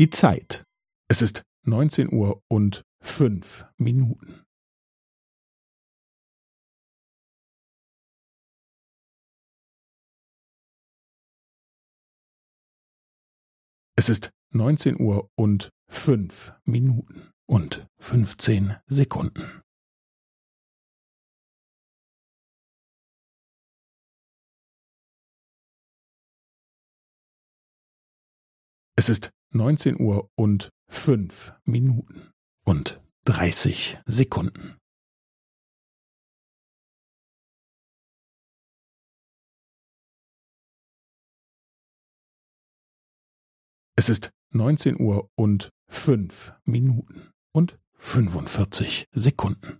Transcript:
Die Zeit. Es ist neunzehn Uhr und fünf Minuten. Es ist neunzehn Uhr und fünf Minuten und fünfzehn Sekunden. Es ist neunzehn Uhr und fünf Minuten und dreißig Sekunden. Es ist neunzehn Uhr und fünf Minuten und fünfundvierzig Sekunden.